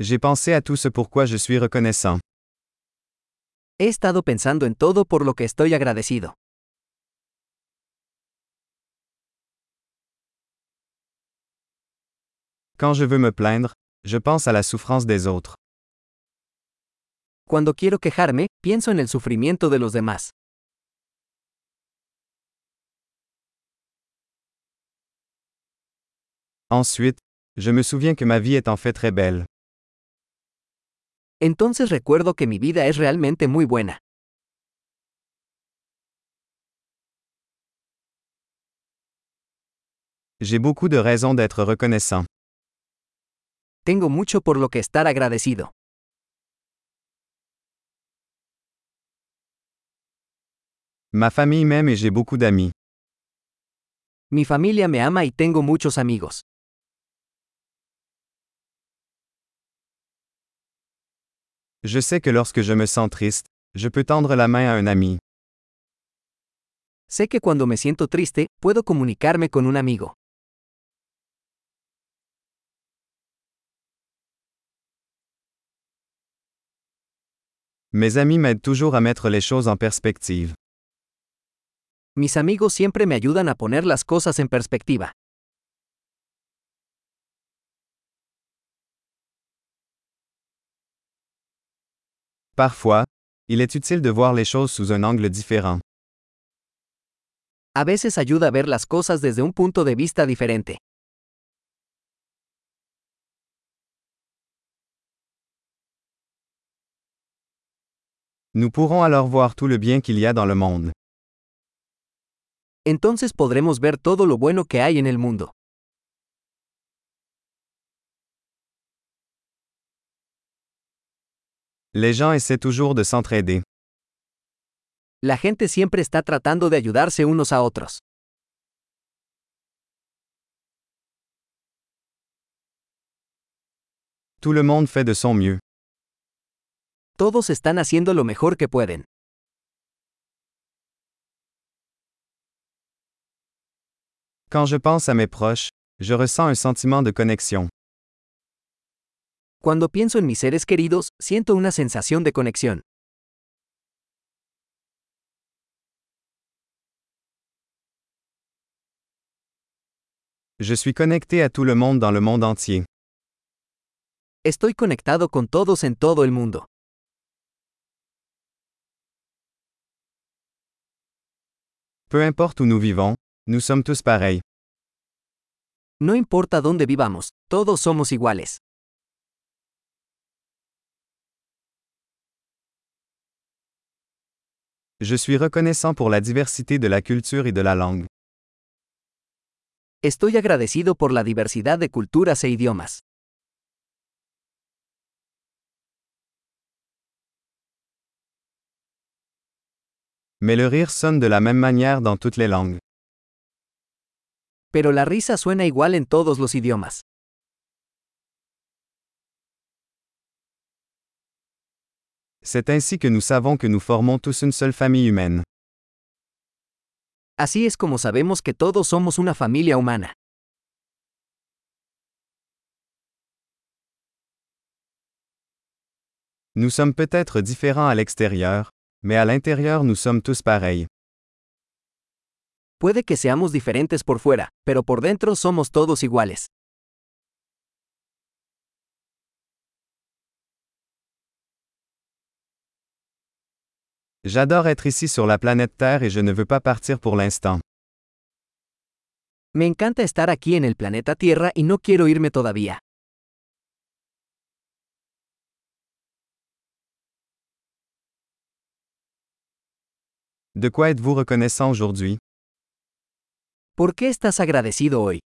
J'ai pensé à tout ce pourquoi je suis reconnaissant. He estado pensando en todo por lo que estoy agradecido. Quand je veux me plaindre, je pense à la souffrance des autres. Cuando quiero quejarme, pienso en el sufrimiento de los demás. Ensuite, je me souviens que ma vie est en fait très belle. Entonces recuerdo que mi vida es realmente muy buena. J'ai beaucoup de raisons d'être reconnaissant. Tengo mucho por lo que estar agradecido. Ma famille m'aime et j'ai beaucoup d'amis. Mi familia me ama y tengo muchos amigos. Je sais que lorsque je me sens triste, je peux tendre la main à un ami. Sé que cuando me siento triste, puedo comunicarme con un amigo. Mes amis m'aident toujours à mettre les choses en perspective. Mis amigos siempre me ayudan a poner las cosas en perspectiva. Parfois, il est utile de voir les choses sous un angle différent. A veces ayuda a ver las cosas desde un punto de vista diferente. Nous pourrons alors voir tout le bien qu'il y a dans le monde. Entonces podremos ver todo lo bueno que hay en el mundo. Les gens essaient toujours de s'entraider. La gente siempre está tratando de ayudarse unos a otros. Tout le monde fait de son mieux. Todos están haciendo lo mejor que pueden. Quand je pense à mes proches, je ressens un sentiment de connexion. Cuando pienso en mis seres queridos, siento una sensación de conexión. Je suis connecté à tout le monde dans le monde entier. Estoy conectado con todos en todo el mundo. Peu importe où nous vivons, nous sommes tous pareils. No importa dónde vivamos, todos somos iguales. Je suis reconnaissant pour la diversité de la culture et de la langue. Estoy agradecido por la diversidad de culturas e idiomas. Mais le rire sonne de la même manière dans toutes les langues. Pero la risa suena igual en todos los idiomas. C'est ainsi que nous savons que nous formons tous une seule famille humaine. Así es como sabemos que todos somos una familia humana. Nous sommes peut-être différents à l'extérieur, mais à l'intérieur nous sommes tous pareils. Puede que seamos diferentes por fuera, pero por dentro somos todos iguales. J'adore être ici sur la planète Terre et je ne veux pas partir pour l'instant. Me encanta estar aquí en el planeta Tierra y no quiero irme todavía. De quoi êtes-vous reconnaissant aujourd'hui? ¿Por qué estás agradecido hoy?